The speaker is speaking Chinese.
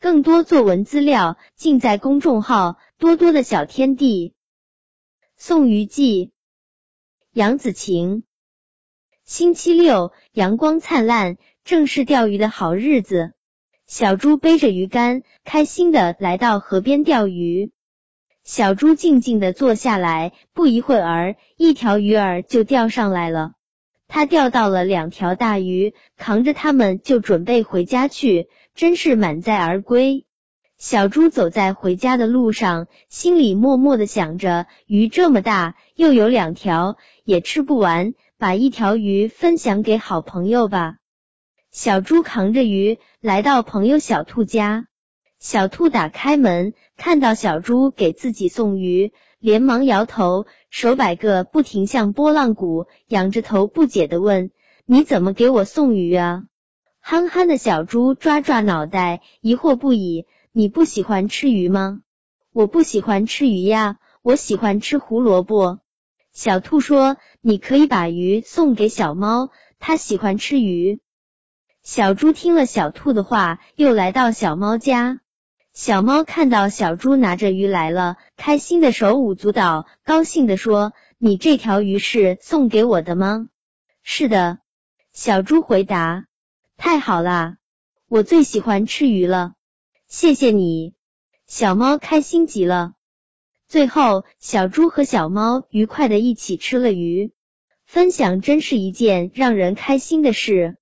更多作文资料尽在公众号多多的小天地。宋鱼记，杨子晴。星期六，阳光灿烂，正是钓鱼的好日子。小猪背着鱼竿，开心的来到河边钓鱼。小猪静静的坐下来，不一会儿，一条鱼儿就钓上来了。他钓到了两条大鱼，扛着它们就准备回家去，真是满载而归。小猪走在回家的路上，心里默默的想着：鱼这么大，又有两条，也吃不完，把一条鱼分享给好朋友吧。小猪扛着鱼来到朋友小兔家，小兔打开门，看到小猪给自己送鱼。连忙摇头，手摆个不停，像拨浪鼓，仰着头不解的问：“你怎么给我送鱼啊？”憨憨的小猪抓抓脑袋，疑惑不已：“你不喜欢吃鱼吗？”“我不喜欢吃鱼呀，我喜欢吃胡萝卜。”小兔说：“你可以把鱼送给小猫，它喜欢吃鱼。”小猪听了小兔的话，又来到小猫家。小猫看到小猪拿着鱼来了，开心的手舞足蹈，高兴的说：“你这条鱼是送给我的吗？”“是的。”小猪回答。“太好啦，我最喜欢吃鱼了，谢谢你。”小猫开心极了。最后，小猪和小猫愉快的一起吃了鱼，分享真是一件让人开心的事。